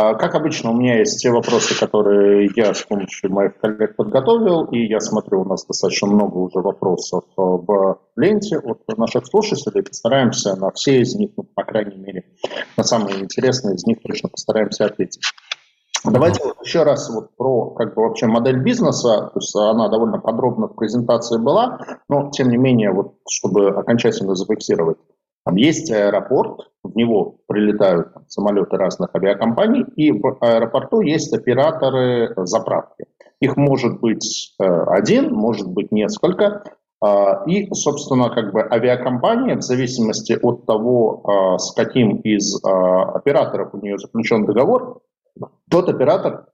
А, как обычно, у меня есть те вопросы, которые я с помощью моих коллег подготовил, и я смотрю, у нас достаточно много уже вопросов в ленте от наших слушателей. Постараемся на все из них, ну, по крайней мере, на самые интересные из них точно постараемся ответить. Давайте вот еще раз вот про как бы вообще модель бизнеса, то есть она довольно подробно в презентации была, но тем не менее вот чтобы окончательно зафиксировать. Там есть аэропорт, в него прилетают там, самолеты разных авиакомпаний, и в аэропорту есть операторы заправки. Их может быть э, один, может быть несколько. Э, и, собственно, как бы авиакомпания, в зависимости от того, э, с каким из э, операторов у нее заключен договор, тот оператор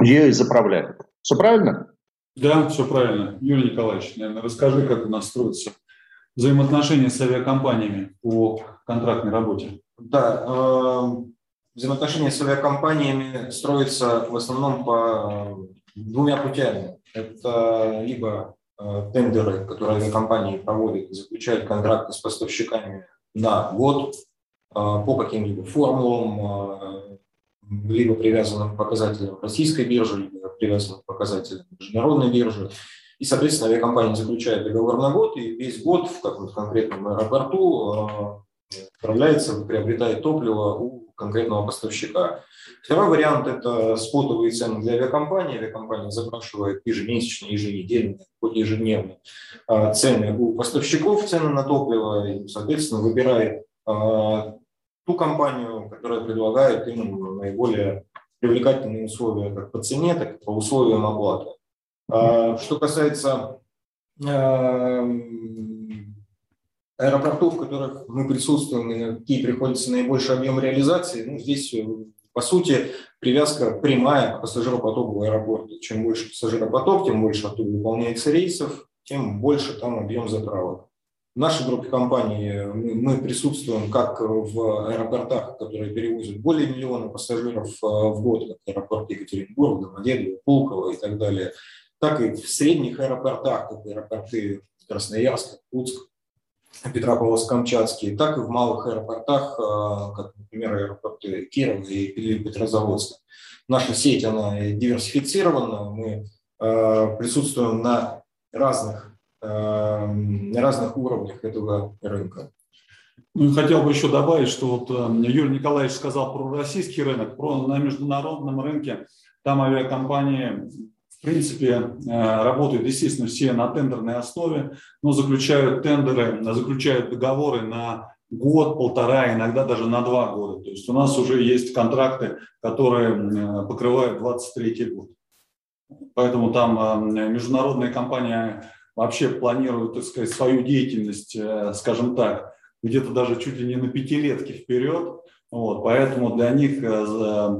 ее и заправляет. Все правильно? Да, все правильно. Юрий Николаевич, наверное, расскажи, как у нас строится взаимоотношения с авиакомпаниями по контрактной работе. Да, э, взаимоотношения с авиакомпаниями строятся в основном по двумя путями. Это либо э, тендеры, которые авиакомпании проводят, заключают контракты с поставщиками на год э, по каким-либо формулам, либо привязанным к показателям российской биржи, либо привязанным к показателям международной биржи. И, соответственно, авиакомпания заключает договор на год, и весь год в каком-то конкретном аэропорту отправляется, приобретает топливо у конкретного поставщика. Второй вариант – это спотовые цены для авиакомпании. Авиакомпания запрашивает ежемесячно, еженедельно, хоть ежедневно а, цены у поставщиков, цены на топливо, и, соответственно, выбирает а, ту компанию, которая предлагает им наиболее привлекательные условия как по цене, так и по условиям оплаты. А, что касается аэропортов, в которых мы присутствуем и какие приходится наибольший объем реализации, ну, здесь, э, по сути, привязка прямая к пассажиропотоку в аэропорте. Чем больше пассажиропоток, тем больше оттуда выполняется рейсов, тем больше там объем заправок. В нашей группе компаний мы присутствуем как в аэропортах, которые перевозят более миллиона пассажиров э, в год, как аэропорт Екатеринбург, Домодедово, Пулково и так далее, так и в средних аэропортах, как аэропорты Красноярска, Кутск, Петропавловск-Камчатский, так и в малых аэропортах, э, как, например, аэропорты Кирова и Петрозаводска. Наша сеть, она диверсифицирована, мы э, присутствуем на разных, э, на разных уровнях этого рынка. Ну и хотел бы еще добавить, что вот Юрий Николаевич сказал про российский рынок, про на международном рынке там авиакомпании в принципе, э, работают, естественно, все на тендерной основе, но заключают тендеры, заключают договоры на год, полтора, иногда даже на два года. То есть у нас уже есть контракты, которые э, покрывают 23 год. Поэтому там э, международная компания вообще планирует, так сказать, свою деятельность, скажем так, где-то даже чуть ли не на пятилетки вперед. Вот, поэтому для них э,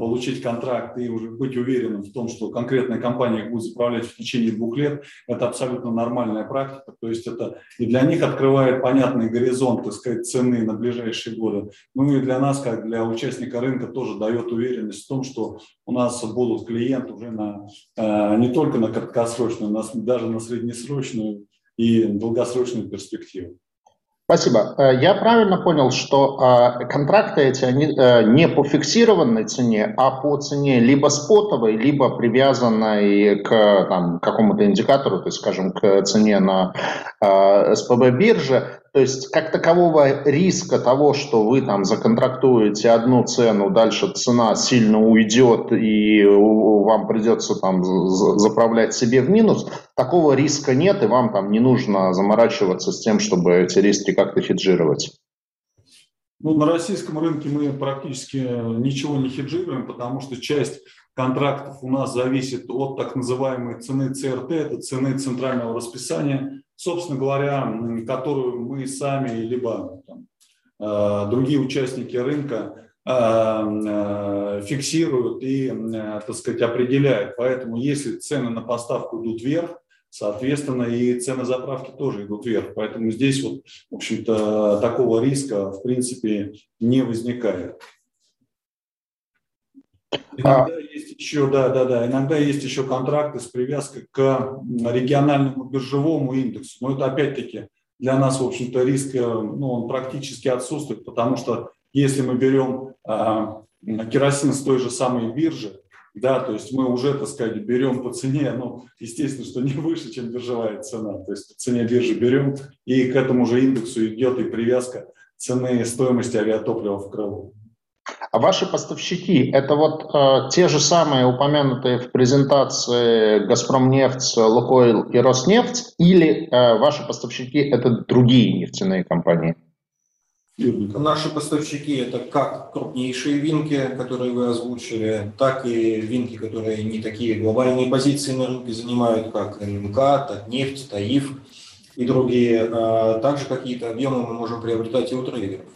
получить контракт и уже быть уверенным в том, что конкретная компания будет заправлять в течение двух лет, это абсолютно нормальная практика. То есть это и для них открывает понятный горизонт, так сказать, цены на ближайшие годы. Ну и для нас, как для участника рынка, тоже дает уверенность в том, что у нас будут клиенты уже на, э, не только на краткосрочную, но даже на среднесрочную и долгосрочную перспективу. Спасибо. Э, я правильно понял, что э, контракты эти они э, не по фиксированной цене, а по цене либо спотовой, либо привязанной к там, какому-то индикатору, то есть, скажем, к цене на СПБ бирже. То есть как такового риска того, что вы там законтрактуете одну цену, дальше цена сильно уйдет и вам придется там заправлять себе в минус, такого риска нет и вам там не нужно заморачиваться с тем, чтобы эти риски как-то хеджировать. Ну, на российском рынке мы практически ничего не хеджируем, потому что часть контрактов у нас зависит от так называемой цены ЦРТ, это цены центрального расписания собственно говоря, которую мы сами, либо там, э, другие участники рынка э, э, фиксируют и, так сказать, определяют. Поэтому если цены на поставку идут вверх, соответственно, и цены заправки тоже идут вверх. Поэтому здесь вот, в общем-то, такого риска, в принципе, не возникает. Иногда а... есть еще, да, да, да, иногда есть еще контракты с привязкой к региональному биржевому индексу. Но это опять-таки для нас, в общем-то, риск, э, ну, он практически отсутствует, потому что если мы берем а, керосин с той же самой биржи, да, то есть мы уже, так сказать, берем по цене, ну, естественно, что не выше, чем биржевая цена, то есть по цене биржи берем, и к этому же индексу идет и привязка цены стоимости авиатоплива в Крыму. А ваши поставщики – это вот э, те же самые упомянутые в презентации «Газпромнефть», «Лукойл» и «Роснефть» или э, ваши поставщики – это другие нефтяные компании? Наши поставщики – это как крупнейшие винки, которые вы озвучили, так и винки, которые не такие глобальные позиции на рынке занимают, как НМК, Татнефть, Таиф и другие. А также какие-то объемы мы можем приобретать и у трейдеров.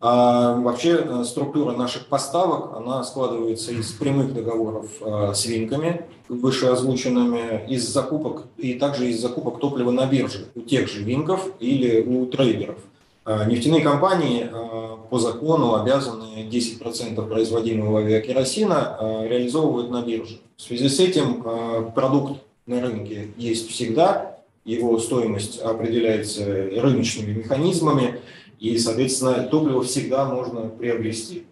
А вообще э, структура наших поставок, она складывается из прямых договоров э, с винками, вышеозвученными, из закупок и также из закупок топлива на бирже у тех же винков или у трейдеров. А нефтяные компании э, по закону обязаны 10% производимого авиакеросина реализовывать на бирже. В связи с этим продукт на рынке есть всегда, его стоимость определяется рыночными механизмами, и, соответственно, топливо всегда можно приобрести.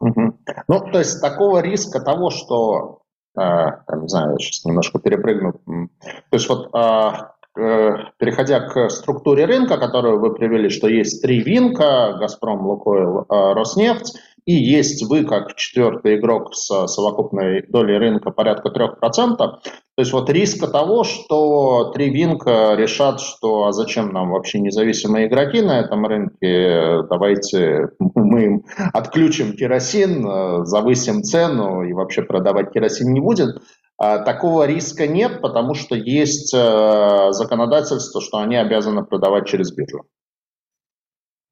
Угу. Ну, то есть такого риска того, что, э, не знаю, я сейчас немножко перепрыгну. То есть вот э, переходя к структуре рынка, которую вы привели, что есть три винка, Газпром, Лукойл, э, Роснефть, и есть вы как четвертый игрок с совокупной долей рынка порядка 3%. То есть вот риска того, что три винка решат, что а зачем нам вообще независимые игроки на этом рынке, давайте мы им отключим керосин, завысим цену и вообще продавать керосин не будет. А такого риска нет, потому что есть э, законодательство, что они обязаны продавать через биржу.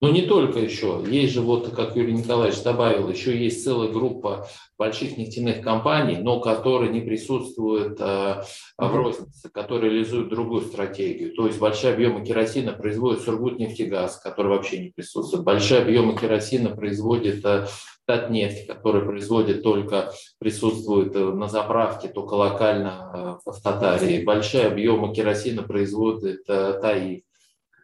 Но не только еще. Есть же, вот, как Юрий Николаевич добавил, еще есть целая группа больших нефтяных компаний, но которые не присутствуют э, в рознице, которые реализуют другую стратегию. То есть большие объемы керосина производит Сургутнефтегаз, который вообще не присутствует. Большие объемы керосина производит э, Татнефть, который производит только, присутствует э, на заправке только локально э, в Татарии. Большие объемы керосина производит э, Таиф.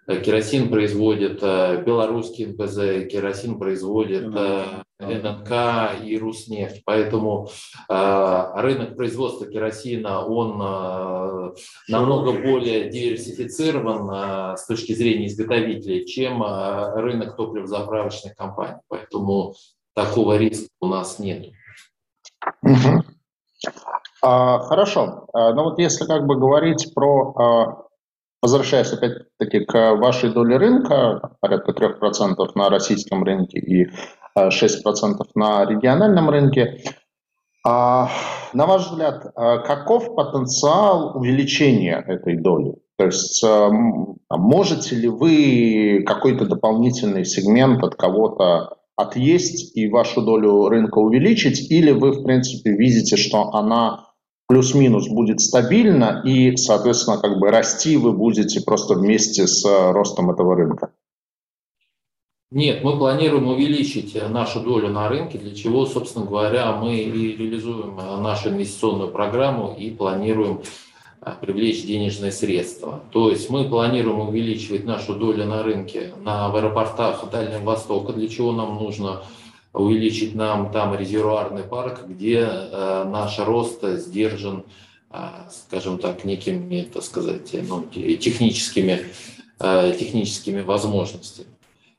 Э, керосин производит э, белорусский НПЗ, керосин производит э, ННК и Руснефть. Поэтому рынок производства керосина, он намного более диверсифицирован с точки зрения изготовителей, чем рынок топливозаправочных компаний. Поэтому такого риска у нас нет. А, хорошо. Ну вот если как бы говорить про а, Возвращаясь опять-таки к вашей доле рынка, порядка 3% на российском рынке и 6% э, на региональном рынке, а, на ваш взгляд, э, каков потенциал увеличения этой доли? То есть можете ли вы какой-то дополнительный сегмент от кого-то отъесть и вашу долю рынка увеличить, или вы, в принципе, видите, что она плюс-минус будет стабильно, и, соответственно, как бы расти вы будете просто вместе с э, ростом этого рынка? Нет, мы планируем увеличить э, нашу долю на рынке, для чего, собственно говоря, мы и реализуем э, нашу инвестиционную программу и планируем привлечь денежные средства. То есть мы планируем увеличивать нашу долю на рынке на, в аэропортах Дальнего Востока, для чего нам нужно увеличить нам там резервуарный парк, где э, наш рост сдержан, э, скажем так, некими, так сказать, ну, техническими, э, техническими возможностями.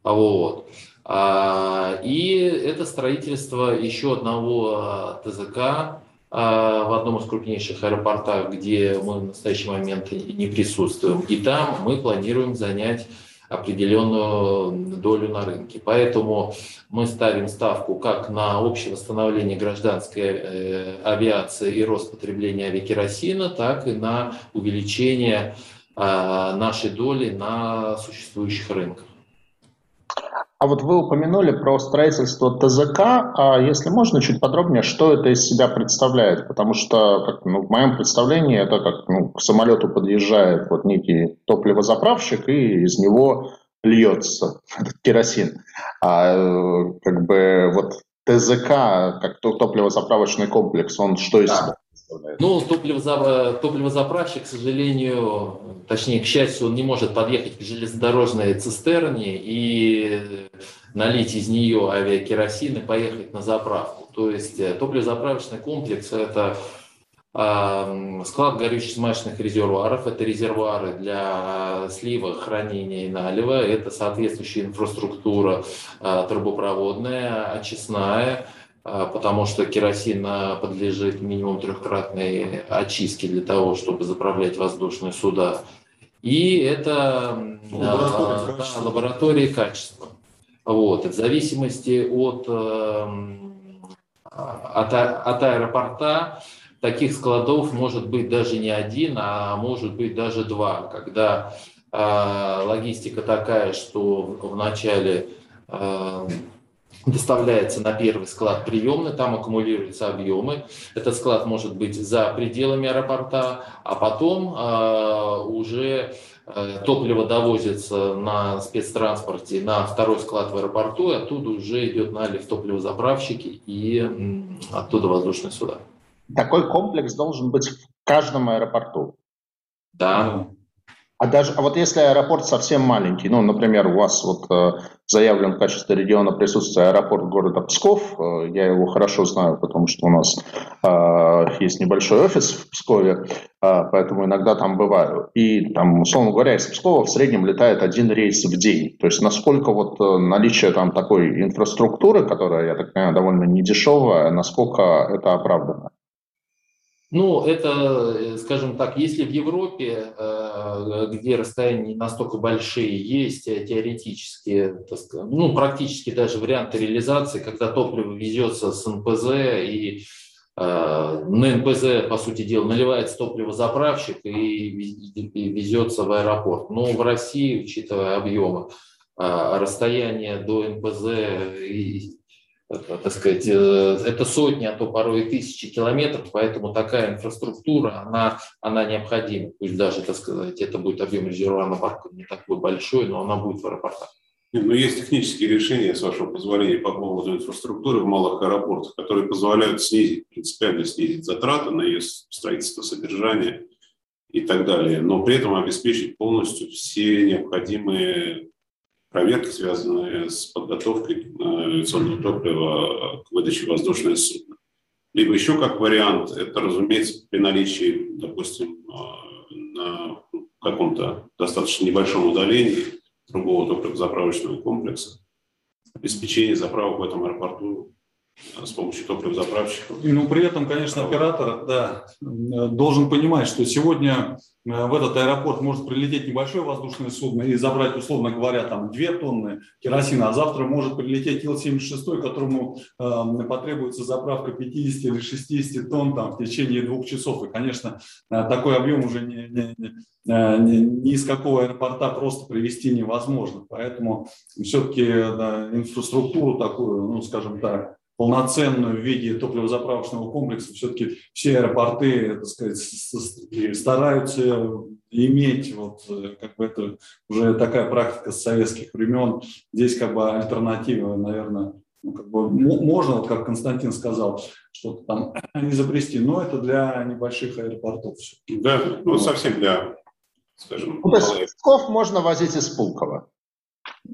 Вот. А, и это строительство еще одного ТЗК в одном из крупнейших аэропортов, где мы в настоящий момент не присутствуем. И там мы планируем занять определенную долю на рынке. Поэтому мы ставим ставку как на общее восстановление гражданской э, авиации и рост потребления авиакеросина, так и на увеличение э, нашей доли на существующих рынках. А вот вы упомянули про строительство ТЗК, а если можно, чуть подробнее, что это из себя представляет? Потому что, как, ну, в моем представлении, это как ну, к самолету подъезжает вот некий топливозаправщик, и из него льется этот керосин. А как бы вот ТЗК, как топливозаправочный комплекс, он что из себя представляет? Ну, топливозап... топливозаправщик, к сожалению, точнее, к счастью, он не может подъехать к железнодорожной цистерне и налить из нее авиакеросин и поехать на заправку. То есть э, топливозаправочный комплекс – это Склад горючих смазочных резервуаров – это резервуары для слива, хранения и налива, это соответствующая инфраструктура а, трубопроводная, очистная, а, потому что керосин а, подлежит минимум трехкратной очистке для того, чтобы заправлять воздушные суда. И это лаборатория, да, лаборатории качества. Вот. В зависимости от, от, от аэропорта таких складов может быть даже не один, а может быть даже два, когда э, логистика такая, что вначале э, доставляется на первый склад приемный, там аккумулируются объемы. Этот склад может быть за пределами аэропорта, а потом э, уже топливо довозится на спецтранспорте на второй склад в аэропорту, и оттуда уже идет налив топливозаправщики и оттуда воздушные суда. Такой комплекс должен быть в каждом аэропорту. Да. А даже, а вот если аэропорт совсем маленький, ну, например, у вас вот э, заявлен в качестве региона присутствия аэропорт города Псков, э, я его хорошо знаю, потому что у нас э, есть небольшой офис в Пскове, э, поэтому иногда там бываю. И там, условно говоря, из Пскова в среднем летает один рейс в день. То есть насколько вот э, наличие там такой инфраструктуры, которая, я так понимаю, довольно недешевая, насколько это оправдано? Ну, это, э, скажем так, если в Европе, э, где расстояния настолько большие, есть э, теоретически, ну, практически даже варианты реализации, когда топливо везется с НПЗ и на НПЗ, по сути дела, наливается топливозаправщик и везется в аэропорт. Но в России, учитывая объемы, расстояние до НПЗ так сказать, э, это сотни, а то порой и тысячи километров, поэтому такая инфраструктура, она, она необходима. Пусть даже, так сказать, это будет объем резервуарного парка не такой большой, но она будет в аэропортах. Но ну, есть технические решения, с вашего позволения, по поводу инфраструктуры в малых аэропортах, которые позволяют снизить, принципиально снизить затраты на ее строительство, содержание и так далее, но при этом обеспечить полностью все необходимые проверки, связанные с подготовкой авиационного топлива к выдаче воздушное судно. Либо еще как вариант, это, разумеется, при наличии, допустим, э, на каком-то достаточно небольшом удалении другого топливозаправочного комплекса, обеспечение заправок в этом аэропорту э, с помощью топливозаправщиков. Ну, при этом, конечно, оператор да, должен понимать, что сегодня Э, в этот аэропорт может прилететь небольшое воздушное судно и забрать, условно говоря, там 2 тонны керосина, а завтра может прилететь Ил-76, которому э, потребуется заправка 50 или 60 тонн там, в течение двух часов. И, конечно, э, такой объем уже не, не, не, э, ни, ни из какого аэропорта просто привести невозможно. Поэтому все-таки да, инфраструктуру такую, ну, скажем так, полноценную в виде топливозаправочного комплекса, все-таки все аэропорты так сказать, стараются иметь, вот, как бы это уже такая практика с советских времен. Здесь как бы альтернатива, наверное, ну, как бы можно, вот как Константин сказал, что-то там изобрести, но это для небольших аэропортов. Да, ну совсем для, скажем, ну, то есть Псков можно возить из Пулково.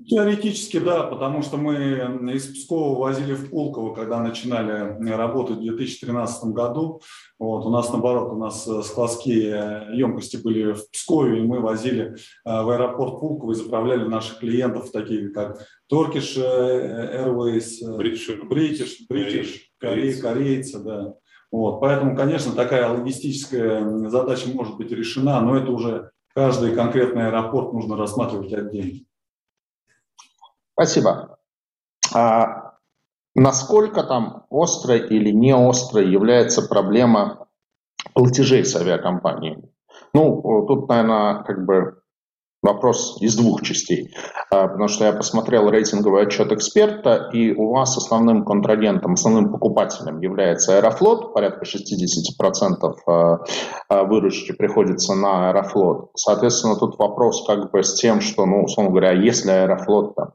Теоретически, да, потому что мы из Пскова возили в Пулково, когда начинали работать в 2013 году. Вот, у нас, наоборот, у нас э, складские емкости были в Пскове, и мы возили э, в аэропорт Пулково и заправляли наших клиентов, такие как Turkish э, Airways, British, British, British корейцы. корейцы, да. Вот, поэтому, конечно, такая логистическая задача может быть решена, но это уже каждый конкретный аэропорт нужно рассматривать отдельно. Спасибо. А насколько там острой или не острой является проблема платежей с авиакомпаниями? Ну, тут, наверное, как бы Вопрос из двух частей, а, потому что я посмотрел рейтинговый отчет эксперта, и у вас основным контрагентом, основным покупателем является Аэрофлот, порядка 60% а, а, выручки приходится на Аэрофлот. Соответственно, тут вопрос как бы с тем, что, ну, условно говоря, если Аэрофлот там,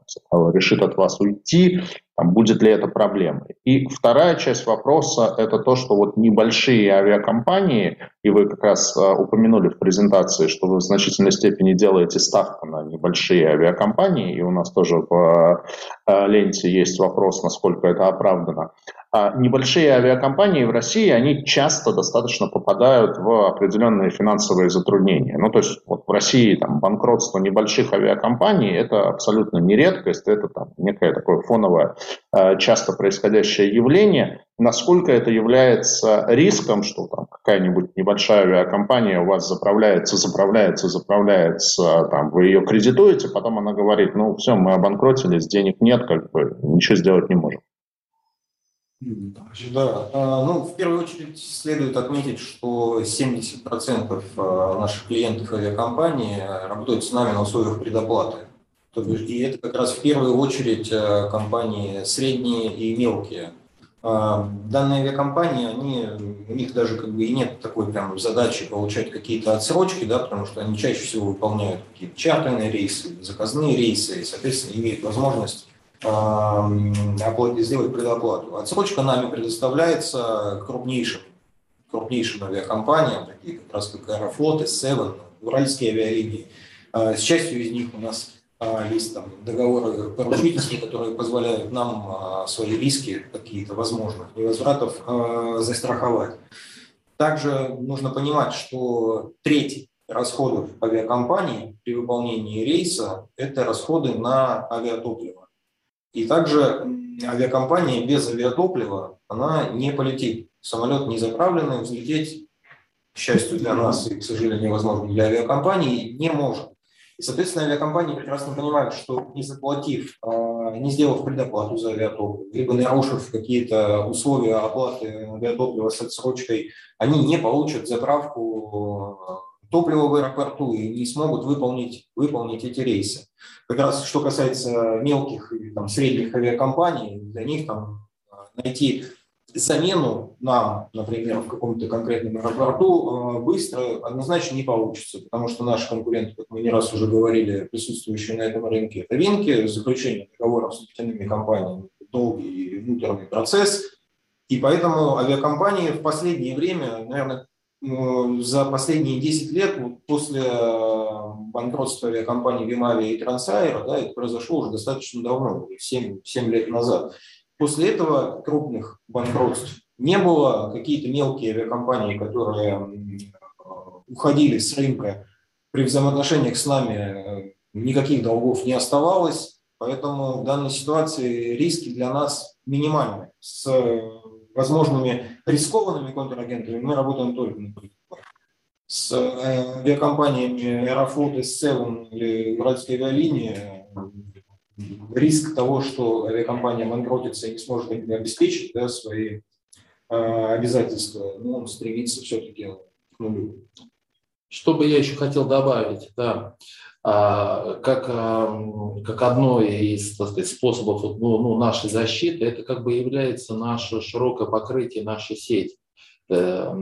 решит от вас уйти, Там, будет ли это проблемой? И вторая часть вопроса – это то, что вот небольшие авиакомпании, и вы как раз а, упомянули в презентации, что вы в значительной степени делаете ставку на небольшие авиакомпании, и у нас тоже в а, ленте есть вопрос, насколько это оправдано. А небольшие авиакомпании в России, они часто достаточно попадают в определенные финансовые затруднения. Ну, то есть вот в России там, банкротство небольших авиакомпаний – это абсолютно не редкость, это там, некое такое фоновое, э, часто происходящее явление. Насколько это является риском, что там какая-нибудь небольшая авиакомпания у вас заправляется, заправляется, заправляется, там, вы ее кредитуете, потом она говорит, ну все, мы обанкротились, денег нет, как бы ничего сделать не можем. Да, а, ну, в первую очередь следует отметить, что 70% а, наших клиентов авиакомпании работают с нами на условиях предоплаты. И это как раз в первую очередь а, компании средние и мелкие. Данные авиакомпании, они, у них даже как бы и нет такой прям задачи получать какие-то отсрочки, да, потому что они чаще всего выполняют какие-то чартерные рейсы, заказные рейсы, и, соответственно, имеют возможность сделать предоплату. Отсрочка нами предоставляется крупнейшим, крупнейшим авиакомпаниям, такие как раз как Аэрофлот Seven, Уральские авиалинии. А, с частью из них у нас а, есть там договоры поручительства, которые позволяют нам а, свои риски какие-то возможных невозвратов застраховать. Также нужно понимать, что треть расходов авиакомпании при выполнении рейса – это расходы на авиатопливо. И также авиакомпания без авиатоплива, она не полетит. Самолет не заправленный, взлететь, к счастью для нас и, к сожалению, невозможно для авиакомпании, не может. И, соответственно, авиакомпании прекрасно понимают, что не заплатив, а, не сделав предоплату за авиатопливо, либо нарушив какие-то условия оплаты авиатоплива с отсрочкой, они не получат заправку топлива в аэропорту и не смогут выполнить, выполнить эти рейсы. Как раз что касается мелких и там, средних авиакомпаний, для них там, найти замену нам, например, в каком-то конкретном аэропорту быстро однозначно не получится, потому что наши конкуренты, как мы не раз уже говорили, присутствующие на этом рынке, это винки, заключение договоров с нефтяными компаниями, долгий внутренний процесс, и поэтому авиакомпании в последнее время, наверное, за последние 10 лет, вот после э, банкротства авиакомпаний Вимавия и Трансайра, да, это произошло уже достаточно давно, 7, 7 лет назад. После этого крупных банкротств не было. Какие-то мелкие авиакомпании, которые уходили с рынка, при взаимоотношениях с нами э, никаких долгов не оставалось. Поэтому в данной ситуации риски для нас минимальны. С возможными рискованными контрагентами мы работаем только С э, авиакомпаниями Аэрофлот, S7 или Уральские авиалинии риск того, что авиакомпания банкротится и не сможет обеспечить да, свои э, обязательства, ну, он стремится все-таки к нулю. Что бы я еще хотел добавить, да, как, как одно из сказать, способов ну, ну, нашей защиты, это как бы является наше широкое покрытие нашей сети. Э,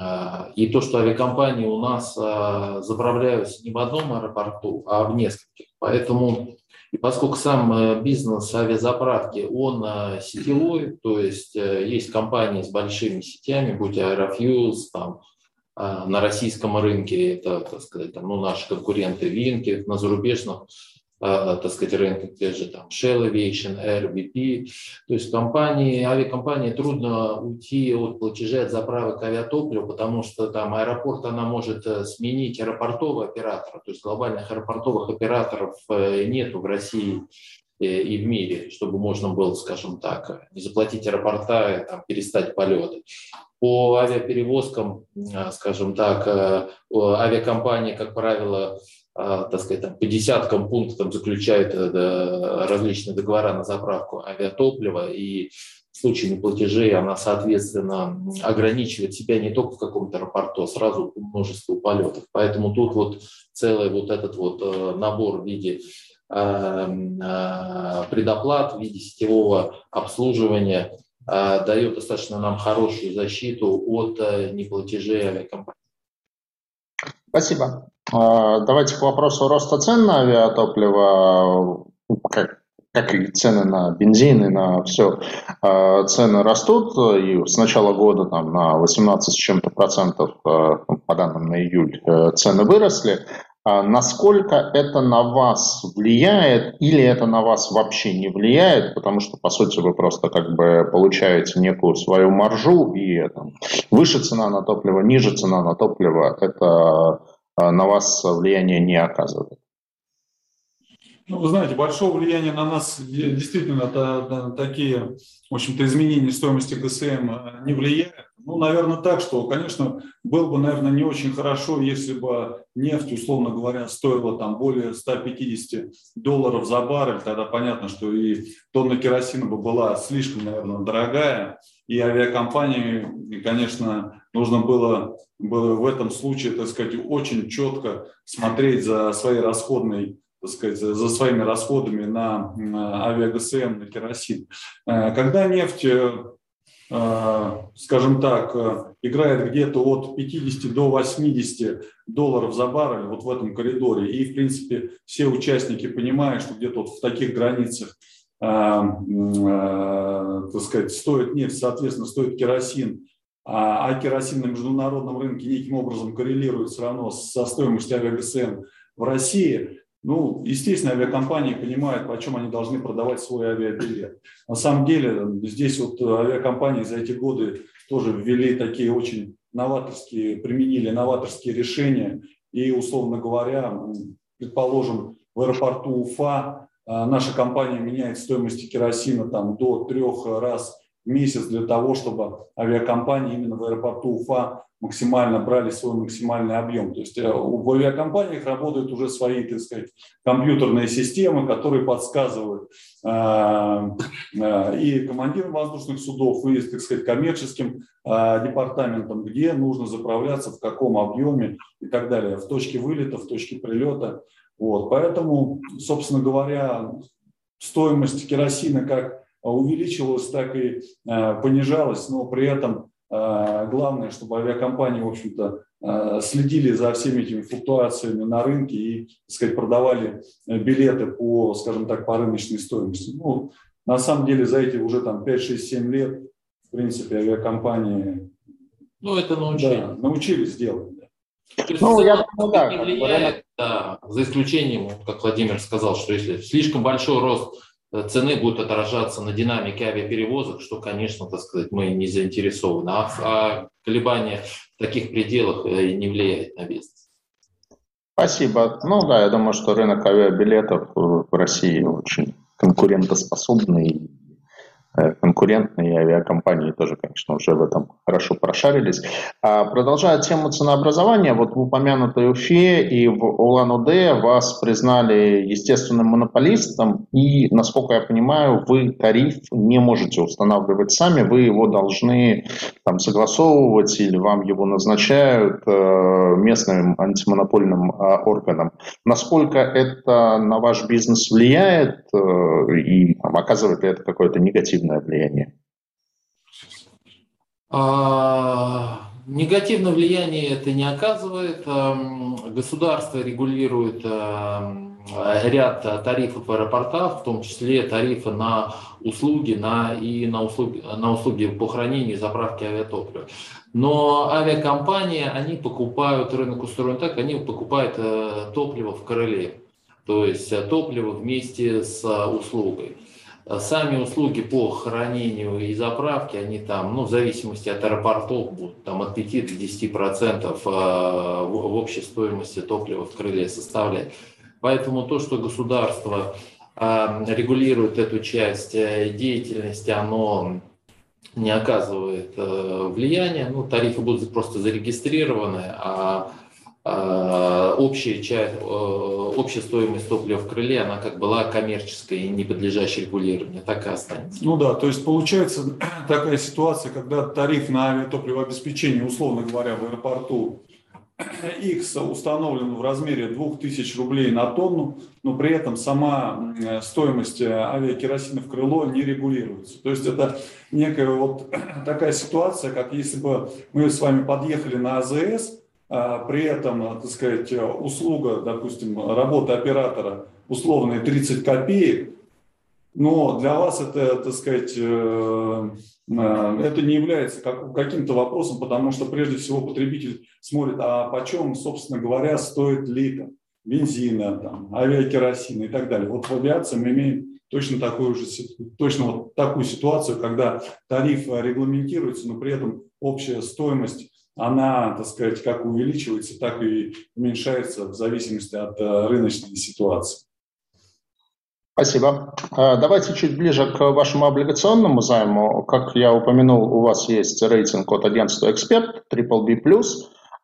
а, и то, что авиакомпании у нас а, заправляются не в одном аэропорту, а в нескольких. Поэтому, и поскольку сам э, бизнес авиазаправки, он сетевой, то есть э, есть компании с большими сетями, будь Аэрофьюз, там, а, на российском рынке, это, так сказать, там, ну, наши конкуренты Винки, на зарубежных, а, так сказать, рынках, те же там Shell Aviation, RBP, то есть компании, авиакомпании трудно уйти от платежей от заправок авиатоплива, потому что там аэропорт, она может э, сменить аэропортового оператора, то есть глобальных аэропортовых операторов э, нету в России и в мире, чтобы можно было, скажем так, не заплатить аэропорта, там, перестать полеты. По авиаперевозкам, а, скажем так, э, авиакомпании, как правило, а, так сказать, там, по десяткам пунктам заключают э, различные договора на заправку авиатоплива, и в случае неплатежей она, соответственно, ограничивает себя не только в каком-то аэропорту, а сразу множество полетов. Поэтому тут вот целый вот этот вот э, набор в виде предоплат, в виде сетевого обслуживания – а, дает достаточно нам хорошую защиту от э, неплатежей авиакомпаний. Спасибо. Давайте к вопросу роста цен на авиатопливо. Как, как и цены на бензин и на все, цены растут, и с начала года там на 18 с чем-то процентов, по данным на июль, э, цены выросли. А насколько это на вас влияет или это на вас вообще не влияет, потому что, по сути, вы просто как бы получаете некую свою маржу, и там, выше цена на топливо, ниже цена на топливо, это на вас влияние не оказывает? Ну, вы знаете, большого влияния на нас действительно такие, в общем-то, изменения стоимости ГСМ э, не влияют. Ну, наверное, так, что, конечно, было бы, наверное, не очень хорошо, если бы нефть, условно говоря, стоила там более 150 долларов за баррель, тогда понятно, что и тонна керосина бы была слишком, наверное, дорогая, и авиакомпании, конечно, нужно было, было в этом случае, так сказать, очень четко смотреть за своей расходной так сказать, за своими расходами на авиагсм, на керосин. Э, когда нефть, э, э, скажем так, играет где-то от 50 до 80 долларов за баррель, вот в этом коридоре, и, в принципе, все участники понимают, что где-то вот в таких границах так сказать, стоит нефть, соответственно, стоит керосин, а, а керосин на международном рынке неким образом коррелирует все равно со стоимостью авиагсм в России, ну, естественно, авиакомпании понимают, почем они должны продавать свой авиабилет. На самом деле, здесь вот авиакомпании за эти годы тоже ввели такие очень новаторские, применили новаторские решения. И, условно говоря, предположим, в аэропорту Уфа а, наша компания меняет стоимость керосина там, до трех раз месяц для того, чтобы авиакомпании именно в аэропорту Уфа максимально брали свой максимальный объем. То есть э, в авиакомпаниях работают уже свои, так сказать, компьютерные системы, которые подсказывают э, э, и командирам воздушных судов, и, так сказать, коммерческим департаментам, где нужно заправляться, в каком объеме и так далее, в точке вылета, в точке прилета. Вот. Поэтому, собственно говоря, стоимость керосина как увеличивалась, так и понижалась, но при этом Э, главное, чтобы авиакомпании, в общем-то, э, следили за всеми этими флуктуациями на рынке и, так сказать, продавали э, билеты по, скажем так, по рыночной стоимости. Ну, на самом деле за эти уже там 5, 6, 7 лет, в принципе, авиакомпании ну, это научились. Да, научились делать. ну, я думаю, да, не влияет, да, за исключением, как Владимир сказал, что если слишком большой рост Э, цены будут отражаться на динамике авиаперевозок, что, конечно, так сказать, мы не заинтересованы. А, а колебания в таких пределах э, не влияет на бизнес. Спасибо. Ну да, я думаю, что рынок авиабилетов в России очень конкурентоспособный Э, конкурентные авиакомпании тоже, конечно, уже в этом хорошо прошарились. А продолжая тему ценообразования, вот в упомянутой Уфе и в Улан-Удэ вас признали естественным монополистом, и, насколько я понимаю, вы тариф не можете устанавливать сами, вы его должны там, согласовывать или вам его назначают э, местным антимонопольным э, органам. Насколько это на ваш бизнес влияет и там, оказывает ли это какое-то негативное негативное влияние? А, негативное влияние это не оказывает. Государство регулирует ряд тарифов в аэропортах, в том числе тарифы на услуги на, и на услуги, на услуги по хранению и заправке авиатоплива. Но авиакомпании, они покупают, рынок устроен так, они покупают э, топливо в короле, то есть э, топливо вместе с э, услугой. Сами услуги по хранению и заправке, они там, ну, в зависимости от аэропортов, будут там от 5 до 10 процентов а, в общей стоимости топлива в крыле составлять. Поэтому то, что государство а, регулирует эту часть э, деятельности, оно не оказывает э, влияния. Ну, тарифы будут просто зарегистрированы, а, общая, часть, э, общая стоимость топлива в крыле, она как была коммерческая и не подлежащей регулированию, так и останется. Ну да, то есть получается такая ситуация, когда тариф на авиатопливообеспечение, условно говоря, в аэропорту X установлен в размере 2000 рублей на тонну, но при этом сама стоимость авиакеросина в крыло не регулируется. То есть это некая вот такая ситуация, как если бы мы с вами подъехали на АЗС, при этом, так сказать, услуга, допустим, работа оператора условные 30 копеек, но для вас это, так сказать, э, э, это не является каким-то вопросом, потому что прежде всего потребитель смотрит, а почем, собственно говоря, стоит литр бензина, там, авиакеросина и так далее. Вот в авиации мы имеем точно такую же точно вот такую ситуацию, когда тариф регламентируется, но при этом общая стоимость она, так сказать, как увеличивается, так и уменьшается в зависимости от э, рыночной ситуации. Спасибо. Э, давайте чуть ближе к вашему облигационному займу. Как я упомянул, у вас есть рейтинг от агентства «Эксперт» BBB+.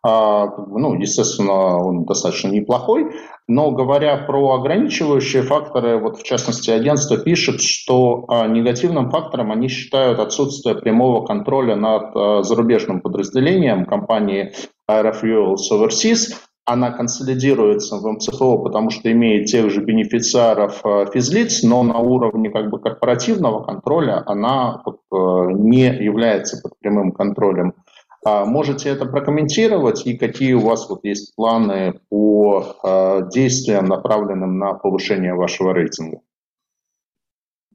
А, ну, естественно, он достаточно неплохой, но говоря про ограничивающие факторы, вот в частности агентство пишет, что а, негативным фактором они считают отсутствие прямого контроля над а, зарубежным подразделением компании Aerofuels Overseas. Она консолидируется в МЦФО, потому что имеет тех же бенефициаров физлиц, но на уровне как бы корпоративного контроля она не является под прямым контролем можете это прокомментировать и какие у вас вот есть планы по а, действиям, направленным на повышение вашего рейтинга?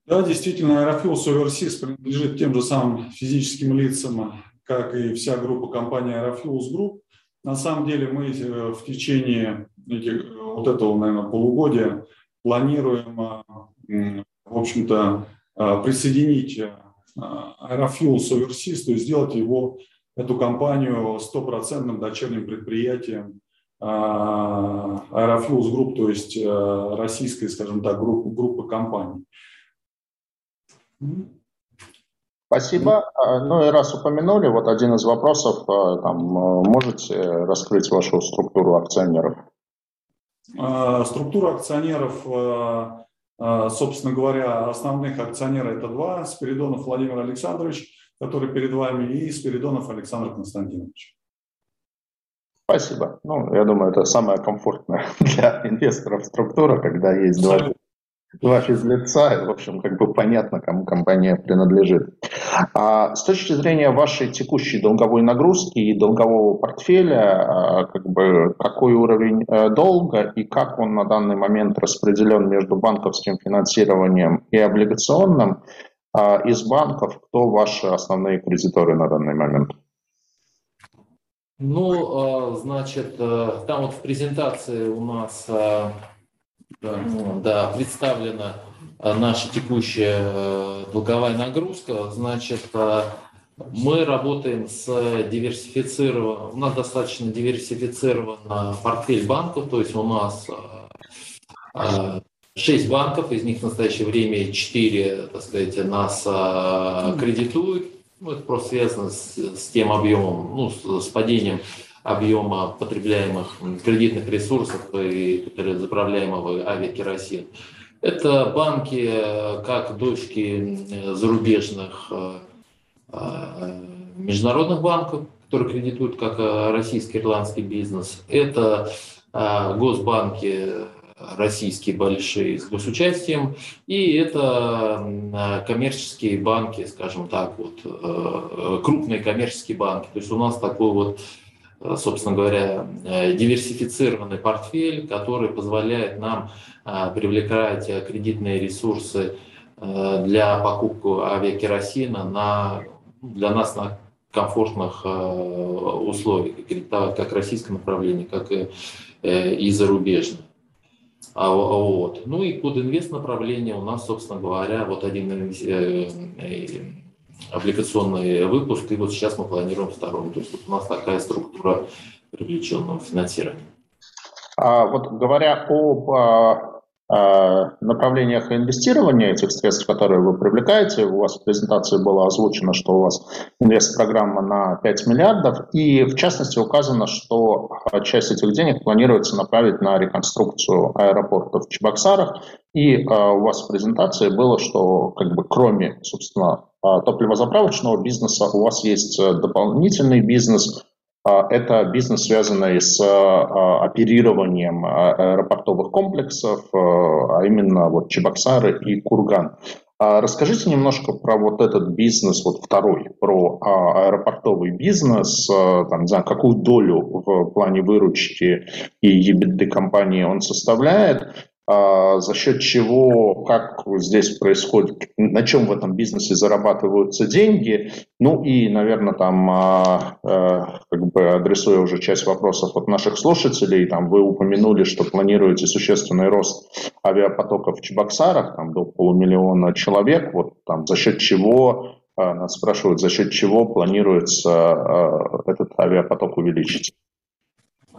Да, действительно, Aerofuels Overseas принадлежит тем же самым физическим лицам, как и вся группа компании Aerofuels Group. На самом деле мы э, в течение этих, вот этого, наверное, полугодия планируем, а, в общем-то, присоединить Aerofuels Overseas, то есть сделать его эту компанию стопроцентным дочерним предприятием а, Aerofuels Group, то есть э, российской, скажем так, группы, группы компаний. Спасибо. А, ну и раз упомянули, вот один из вопросов, э, там, э, можете раскрыть вашу структуру акционеров? А, структура акционеров, собственно говоря, основных акционеров это два, Спиридонов Владимир Александрович – который перед вами, и Спиридонов Александр Константинович. Спасибо. Ну, я думаю, это самая комфортная для инвесторов структура, когда есть два, два физлица, и, в общем, как бы понятно, кому компания принадлежит. А с точки зрения вашей текущей долговой нагрузки и долгового портфеля, а, как бы, какой уровень э, долга и как он на данный момент распределен между банковским финансированием и облигационным, а из банков кто ваши основные кредиторы на данный момент? Ну, а, значит, э, там вот в презентации у нас э, да, представлена э, наша текущая долговая нагрузка. Значит, мы работаем с диверсифицированным, у нас достаточно диверсифицирован портфель банков, то есть у нас Шесть банков, из них в настоящее время четыре, так сказать, нас кредитуют. Ну, это просто связано с, с тем объемом, ну, с, с падением объема потребляемых кредитных ресурсов и заправляемого авиакеросин. Это банки, как дочки зарубежных а, международных банков, которые кредитуют как российский ирландский бизнес. Это госбанки российские большие с госучастием, и это коммерческие банки, скажем так, вот, э, крупные коммерческие банки. То есть у нас такой вот, э, собственно говоря, э, диверсифицированный портфель, который позволяет нам привлекать кредитные ресурсы для покупки авиакеросина на, для нас на комфортных условиях, как российское направление, как и зарубежное. А, вот. Ну и под инвест направление у нас, собственно говоря, вот один э, э, облигационный выпуск, и вот сейчас мы планируем второй. То есть вот у нас такая структура привлеченного финансирования. А вот говоря об а, Э, направлениях инвестирования этих средств, которые вы привлекаете. У вас в презентации было озвучено, что у вас инвест-программа на 5 миллиардов, и в частности указано, что часть этих денег планируется направить на реконструкцию аэропорта в Чебоксарах, и э, у вас в презентации было, что как бы кроме, собственно, э, топливозаправочного бизнеса у вас есть дополнительный бизнес, а, это бизнес, связанный с а, оперированием а, аэропортовых комплексов, а именно вот Чебоксары и Курган. Расскажите немножко про вот этот бизнес, вот второй, про аэропортовый бизнес, там, не знаю, какую долю в плане выручки и EBITDA компании он составляет, а, за счет чего, как здесь происходит, на чем в этом бизнесе зарабатываются деньги. Ну и, наверное, там, а, а, как бы адресуя уже часть вопросов от наших слушателей, там вы упомянули, что планируете существенный рост авиапотока в Чебоксарах, там до полумиллиона человек, вот там за счет чего нас спрашивают, за счет чего планируется этот авиапоток увеличить?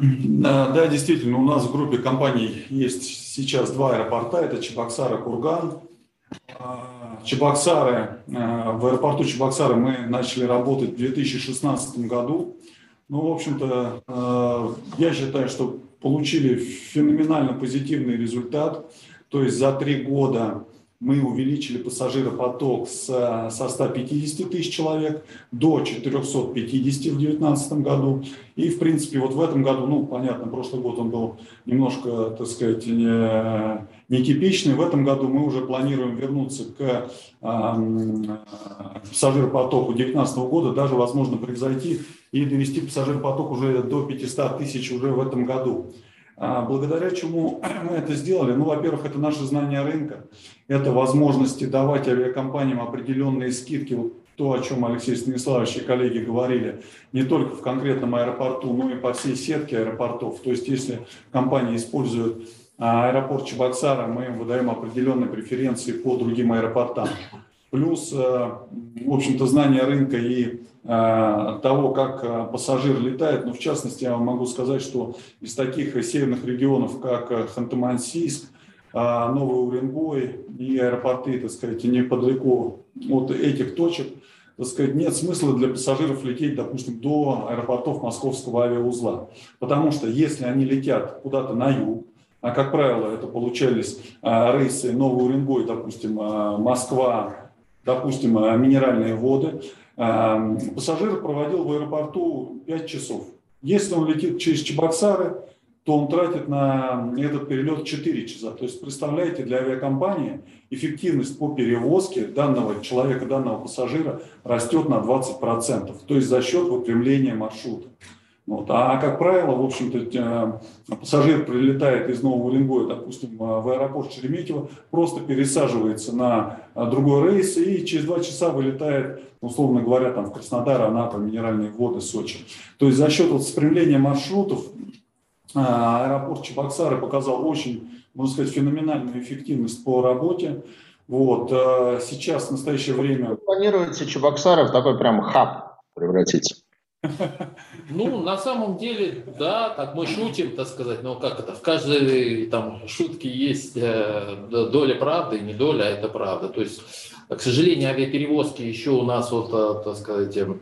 Да, действительно, у нас в группе компаний есть сейчас два аэропорта, это Чебоксары, Курган. А, Чебоксары, э, в аэропорту Чебоксары мы начали работать в 2016 году. Ну, в общем-то, я считаю, что получили феноменально позитивный результат. То есть за три года мы увеличили пассажиропоток с, со 150 тысяч человек до 450 в 2019 году. И, в принципе, вот в этом году, ну, понятно, прошлый год он был немножко, так сказать, не, нетипичный. В этом году мы уже планируем вернуться к э, пассажиропотоку 2019 года, даже, возможно, превзойти и довести пассажиропоток уже до 500 тысяч уже в этом году. А благодаря чему мы это сделали? Ну, во-первых, это наше знание рынка, это возможности давать авиакомпаниям определенные скидки, вот то, о чем Алексей Станиславович и коллеги говорили, не только в конкретном аэропорту, но и по всей сетке аэропортов. То есть, если компания использует а, аэропорт Чебоксара, мы им выдаем определенные преференции по другим аэропортам. Плюс, э, в общем-то, знание рынка и Э, того, как э, пассажир летает. Но в частности, я могу сказать, что из таких северных регионов, как Ханты-Мансийск, Новый Уренгой и аэропорты, так сказать, неподалеку от этих точек, так сказать, нет смысла для пассажиров лететь, допустим, до аэропортов московского авиаузла. Потому что если они летят куда-то на юг, а как правило это получались рейсы Новый Уренгой, допустим, Москва, допустим, минеральные воды, Эм, пассажир проводил в аэропорту 5 часов. Если он летит через Чебоксары, то он тратит на этот перелет 4 часа. То есть, представляете, для авиакомпании эффективность по перевозке данного человека, данного пассажира растет на 20%. То есть за счет выпрямления маршрута. Вот. А, как правило, в общем-то, э, пассажир прилетает из Нового Уренгоя, допустим, э, в аэропорт Шереметьево, просто пересаживается на э, другой рейс и через два часа вылетает, условно говоря, там, в Краснодар, Анапа, Минеральные воды, Сочи. То есть за счет вот спрямления маршрутов аэропорт Чебоксары показал очень, можно сказать, феноменальную эффективность по работе. Вот. Сейчас, в настоящее время... Планируется Чебоксары в такой прям хаб превратить? Ну, на самом деле, да, так мы шутим, так сказать, но как это, в каждой там шутке есть э, доля правды, не доля, а это правда. То есть, к сожалению, авиаперевозки еще у нас, вот, э, так сказать, эм,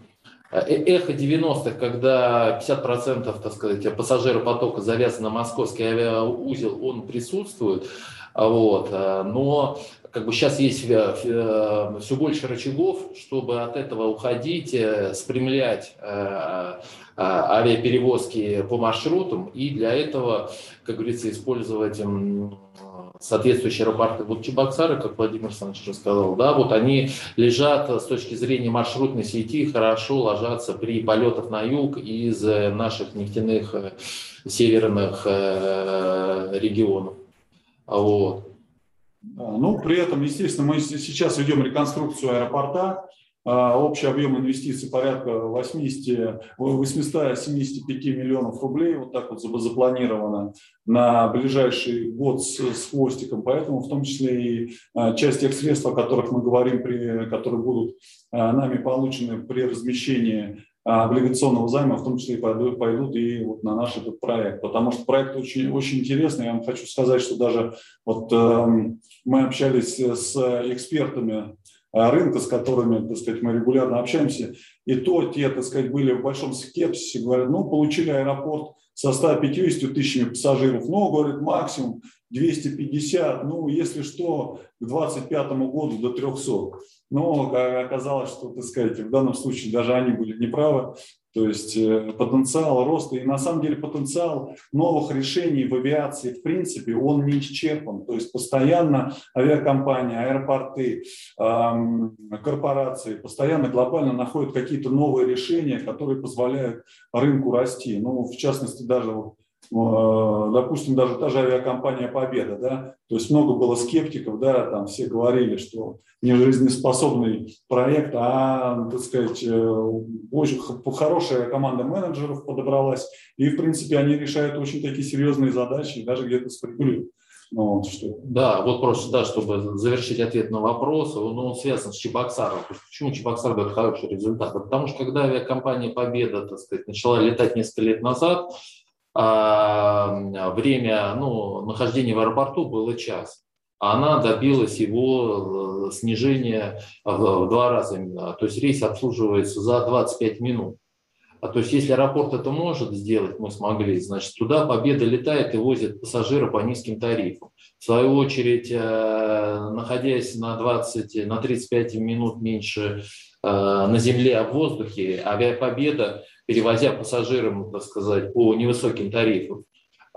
э, эхо 90-х, когда 50% так сказать, пассажиропотока завязан на московский авиаузел, он присутствует. Вот. Но как бы сейчас есть э, э, все больше рычагов, чтобы от этого уходить, э, спрямлять авиаперевозки по маршрутам, и для этого, как говорится, использовать соответствующие аэропорты. Вот Чебоксары, как Владимир Александрович рассказал, да, вот они лежат с точки зрения маршрутной сети, хорошо ложатся при полетах на юг из наших нефтяных северных регионов. Вот. Ну, при этом, естественно, мы сейчас ведем реконструкцию аэропорта. А, общий объем инвестиций порядка 80, 875 миллионов рублей, вот так вот запланировано на ближайший год с, с хвостиком. Поэтому в том числе и а, часть тех средств, о которых мы говорим, при, которые будут а, нами получены при размещении облигационного займа, в том числе пойдут, пойдут и вот на наш этот проект, потому что проект очень, очень интересный. Я вам хочу сказать, что даже вот э, мы общались с экспертами э, рынка, с которыми, так сказать, мы регулярно общаемся, и то те, так сказать, были в большом скепсисе, говорят, ну, получили аэропорт со 150 тысячами пассажиров, ну, говорит, максимум 250, ну, если что, к 2025 году до 300. Но оказалось, что, так сказать, в данном случае даже они были неправы. То есть э, потенциал роста и на самом деле потенциал новых решений в авиации в принципе он не исчерпан. То есть постоянно авиакомпании, аэропорты, корпорации постоянно глобально находят какие-то новые решения, которые позволяют рынку расти. Ну, в частности, даже вот допустим, даже та же авиакомпания «Победа», да, то есть много было скептиков, да, там все говорили, что не жизнеспособный проект, а, так сказать, очень хорошая команда менеджеров подобралась, и, в принципе, они решают очень такие серьезные задачи, даже где-то с прибылью. Ну, вот что. Да, вот просто, да, чтобы завершить ответ на вопрос, он, он связан с Чебоксаром. Почему Чебоксар дает хороший результат? Потому что когда авиакомпания «Победа» так сказать, начала летать несколько лет назад, а, время ну, нахождения в аэропорту было час. Она добилась его э, снижения в два раза. То есть рейс обслуживается за 25 минут. А то есть если аэропорт это может сделать, мы смогли, значит, туда Победа летает и возит пассажира по низким тарифам. В свою очередь, э, находясь на 20, на 35 минут меньше э, на земле, а в воздухе, авиапобеда, перевозя пассажирам, так сказать, по невысоким тарифам,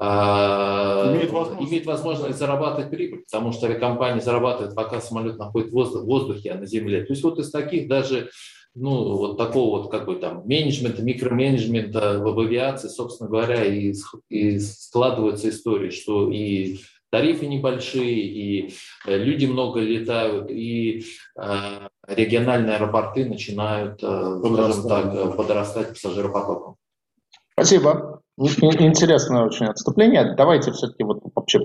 э, имеет возможность. имеет возможность зарабатывать прибыль, потому что авиакомпания зарабатывает, пока самолет находится в воздухе, а на земле. То есть вот из таких даже ну, вот такого вот как бы там менеджмента, микроменеджмента в авиации, собственно говоря, и, и складываются истории, что и тарифы небольшие, и э, люди много летают, и э, региональные аэропорты начинают, э, скажем так, подрастать пассажиропотоком. Спасибо. Интересное очень отступление. Давайте все-таки вот вообще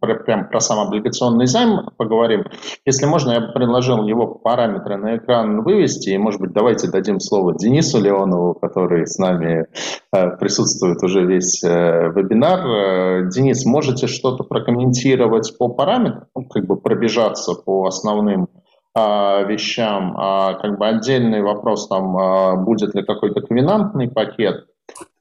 прям про сам облигационный займ поговорим. Если можно, я бы предложил его параметры на экран вывести, и, может быть, давайте дадим слово Денису Леонову, который с нами э, присутствует уже весь э, вебинар. Э, Денис, можете что-то прокомментировать по параметрам, ну, как бы пробежаться по основным э, вещам? А, как бы отдельный вопрос там, а, будет ли какой-то ковенантный пакет, а,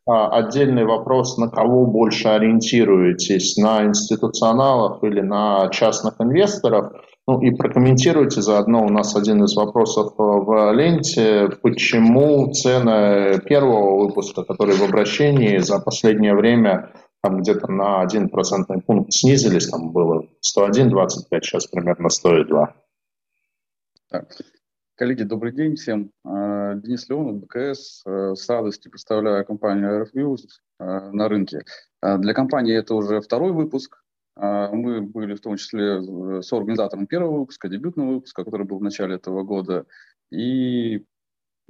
отдельный вопрос, на кого больше ориентируетесь, на институционалов или на частных инвесторов. Ну и прокомментируйте заодно у нас один из вопросов э, в ленте, почему цены первого выпуска, который в обращении за последнее время там где-то на 1 процентный пункт снизились, там было 101,25, сейчас примерно 102. Так. Коллеги, добрый день всем. А, Денис Леонов, БКС. А, с радостью представляю компанию RFViews а, на рынке. Для компании это уже второй выпуск. Мы были в том числе э, с первого выпуска, дебютного выпуска, который был в начале этого года. И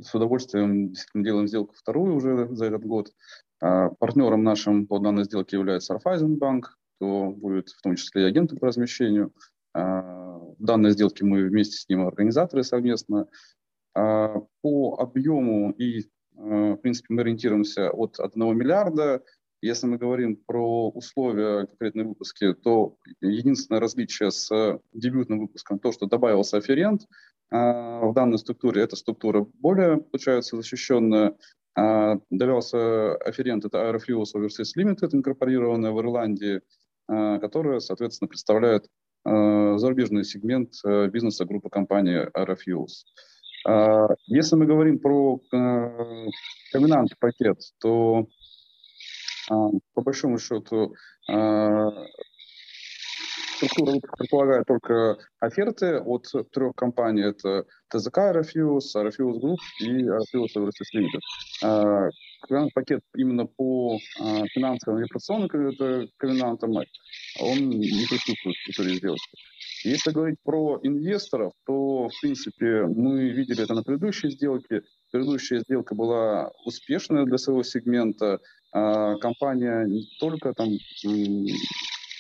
с удовольствием действительно делаем сделку вторую уже за этот год. Партнером нашим по данной сделке является Райфайзенбанк, кто будет в том числе и агентом по размещению – данной сделке мы вместе с ним организаторы совместно. А, по объему и, а, в принципе, мы ориентируемся от 1 миллиарда. Если мы говорим про условия конкретной выпуски, то единственное различие с дебютным выпуском то, что добавился афферент. В данной структуре эта структура более, получается, защищенная. Добавился афферент, это Aerofluos Overseas Limited, инкорпорированная в Ирландии, которая, соответственно, представляет зарубежный сегмент э, бизнеса группы компании Aerofuels. А, если мы говорим про э, комбинант пакет, то а, по большому счету структура предполагает только оферты от трех компаний. Это ТЗК Aerofuels, Aerofuels Group и Aerofuels Overseas Limited. Пакет именно по финансовым и операционным ковенантам он не присутствует в структуре сделки. Если говорить про инвесторов, то, в принципе, мы видели это на предыдущей сделке. Предыдущая сделка была успешная для своего сегмента. А, компания не только там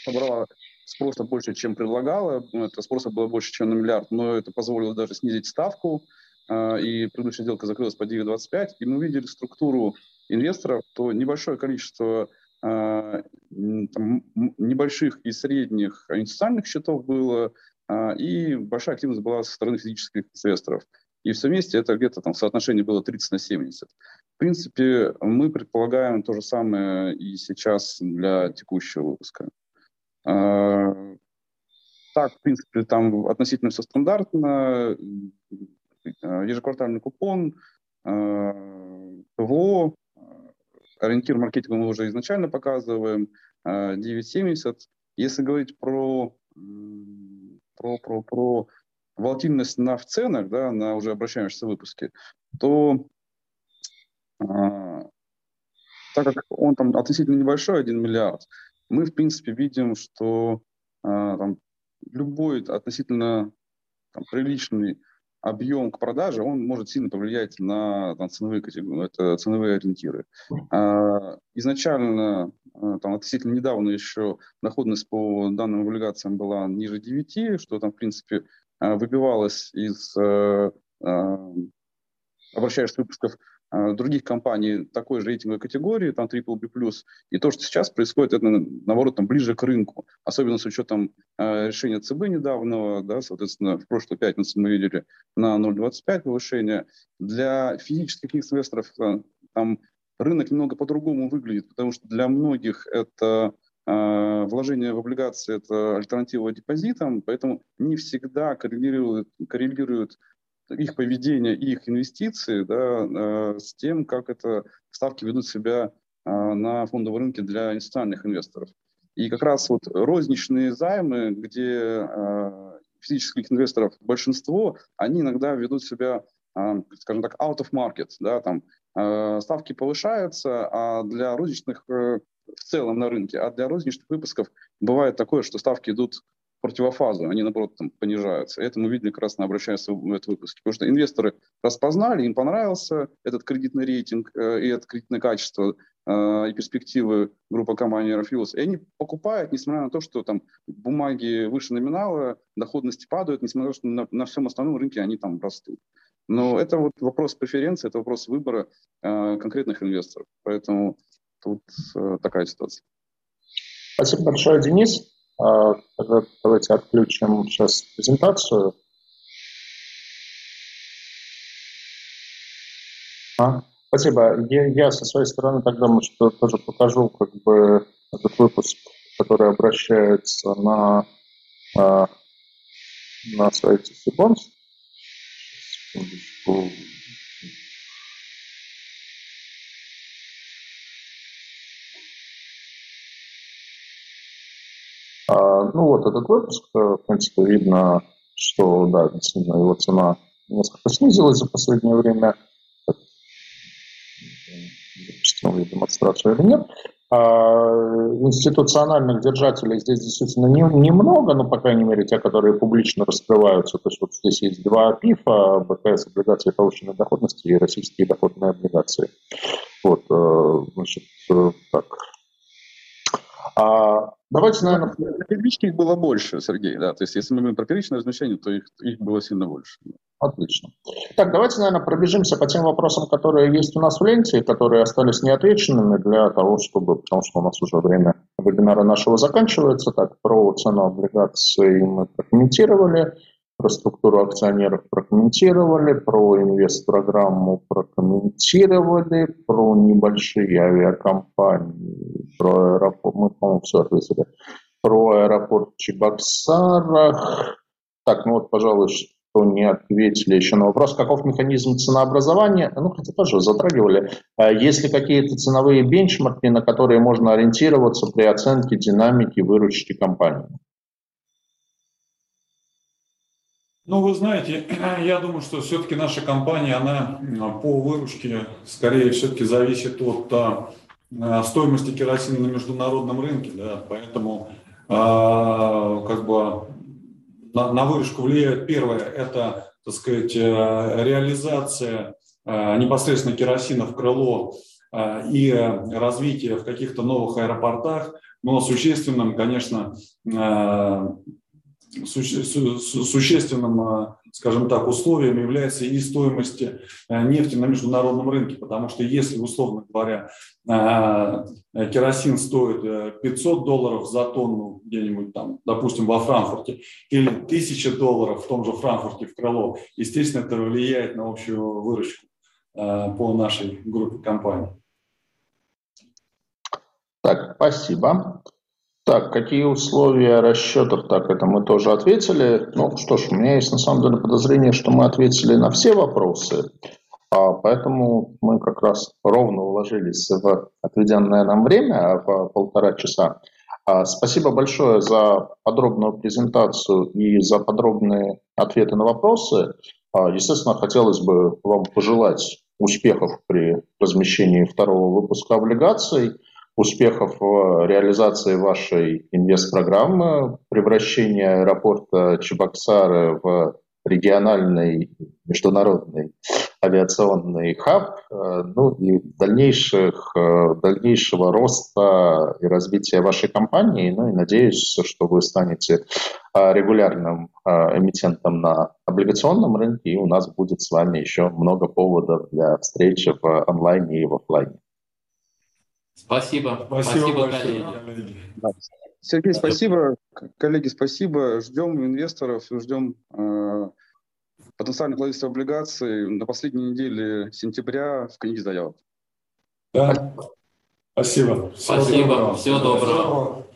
собрала спроса больше, чем предлагала, ну, это спроса было больше, чем на миллиард, но это позволило даже снизить ставку, а, и предыдущая сделка закрылась по 9,25, и мы увидели структуру инвесторов, то небольшое количество а, там, небольших и средних инвестиционных счетов было, а, и большая активность была со стороны физических инвесторов. И все вместе это где-то там соотношение было 30 на 70. В принципе, мы предполагаем то же самое и сейчас для текущего выпуска. А, так, в принципе, там относительно все стандартно. Ежеквартальный купон, ПВО, Ориентир маркетинга мы уже изначально показываем, 9.70. А, Если говорить про, про, про, про волатильность на в ценах, да, на уже обращающиеся выпуске, то так как он там относительно небольшой, 1 миллиард, мы, в принципе, видим, что а, там, любой относительно там, приличный объем к продаже, он может сильно повлиять на там, ценовые это ценовые ориентиры. А, изначально, а, там, относительно недавно еще доходность по данным облигациям была ниже 9, что там, в принципе, а, выбивалось из а, обращаешься выпусков других компаний такой же рейтинговой категории, там BBB+, и то, что сейчас происходит, это, наоборот, там ближе к рынку, особенно с учетом э, решения ЦБ недавнего, да, соответственно, в прошлую пятницу мы видели на 0,25 повышение. Для физических инвесторов э, там рынок немного по-другому выглядит, потому что для многих это э, вложение в облигации – это альтернатива депозитам, поэтому не всегда коррелирует, коррелирует их поведение и их инвестиции да, э, с тем, как это ставки ведут себя э, на фондовом рынке для институциональных инвесторов. И как раз вот розничные займы, где э, физических инвесторов большинство, они иногда ведут себя, скажем так, out of market, да, там ставки повышаются, а для розничных в целом на рынке, а для розничных выпусков бывает такое, что ставки идут противофазу, они, наоборот, там, понижаются. Это мы видели как раз на обращаясь в этот выпуск. Потому что инвесторы распознали, им понравился этот кредитный рейтинг э, и это кредитное качество э, и перспективы группы компании Aerofuels, и они покупают, несмотря на то, что там бумаги выше номинала, доходности падают, несмотря на то, что на, на всем остальном рынке они там растут. Но это вот вопрос преференции, это вопрос выбора э, конкретных инвесторов. Поэтому тут э, такая ситуация. Спасибо большое, Денис. А, тогда давайте отключим сейчас презентацию. А, спасибо. Я, я со своей стороны тогда, может, тоже покажу как бы этот выпуск, который обращается на, а, на сайте Сибонс. Секундочку. Ну вот этот выпуск, э, в принципе, видно, что, да, действительно, его цена несколько снизилась за последнее время. Запустим ее демонстрацию или нет. А институциональных держателей здесь действительно не, немного, но, по крайней мере, те, которые публично раскрываются. То есть вот здесь есть два ПИФа, БКС, облигации повышенной доходности и российские доходные облигации. Вот, э, значит, э, так. А Давайте, наверное... Первички их было больше, Сергей, да. То есть, если мы говорим про первичное размещение, то их, их было сильно больше. Отлично. Так, давайте, наверное, пробежимся по тем вопросам, которые есть у нас в ленте, которые остались неотвеченными для того, чтобы, потому что у нас уже время вебинара нашего заканчивается. Так, про цену облигаций мы прокомментировали про структуру акционеров прокомментировали, про инвест-программу прокомментировали, про небольшие авиакомпании, про аэропорт, мы, по-моему, все ответили, про аэропорт Чебоксарах. Так, ну вот, пожалуй, что не ответили еще на вопрос, каков механизм ценообразования, ну, хотя тоже затрагивали. А есть ли какие-то ценовые бенчмарки, на которые можно ориентироваться при оценке динамики выручки компании? Ну, вы знаете, я думаю, что все-таки наша компания, она по выручке скорее все-таки зависит от а, стоимости керосина на международном рынке, да, поэтому а, как бы на, на выручку влияет первое, это, так сказать, э, реализация непосредственно керосина в крыло и развитие в каких-то новых аэропортах, но существенным, конечно, существенным, э, скажем так, условием является и стоимость э, нефти на международном рынке, потому что если, условно говоря, э, керосин стоит 500 долларов за тонну где-нибудь там, допустим, во Франкфурте, или 1000 долларов в том же Франкфурте в крыло, естественно, это влияет на общую выручку по нашей группе компаний. Так, спасибо. Так, какие условия расчетов? Так, это мы тоже ответили. Ну что ж, у меня есть на самом деле подозрение, что мы ответили на все вопросы, а, поэтому мы как раз ровно уложились в отведенное нам время, в полтора часа. А, спасибо большое за подробную презентацию и за подробные ответы на вопросы. А, естественно, хотелось бы вам пожелать успехов при размещении второго выпуска облигаций, успехов в реализации вашей инвест-программы, превращения аэропорта Чебоксары в региональный международный авиационный хаб, э, ну и дальнейших, э, дальнейшего роста и развития вашей компании. Ну и надеюсь, что вы станете э, регулярным эмитентом на облигационном рынке, и у нас будет с вами еще много поводов для встречи в онлайне и в офлайне. Спасибо. Спасибо, спасибо коллеги. Сергей, спасибо. Коллеги, спасибо. Ждем инвесторов, ждем э, потенциальных владельцев облигаций на последней неделе сентября в книге заявок. Да. Спасибо. Всего спасибо. Доброго. Всего доброго.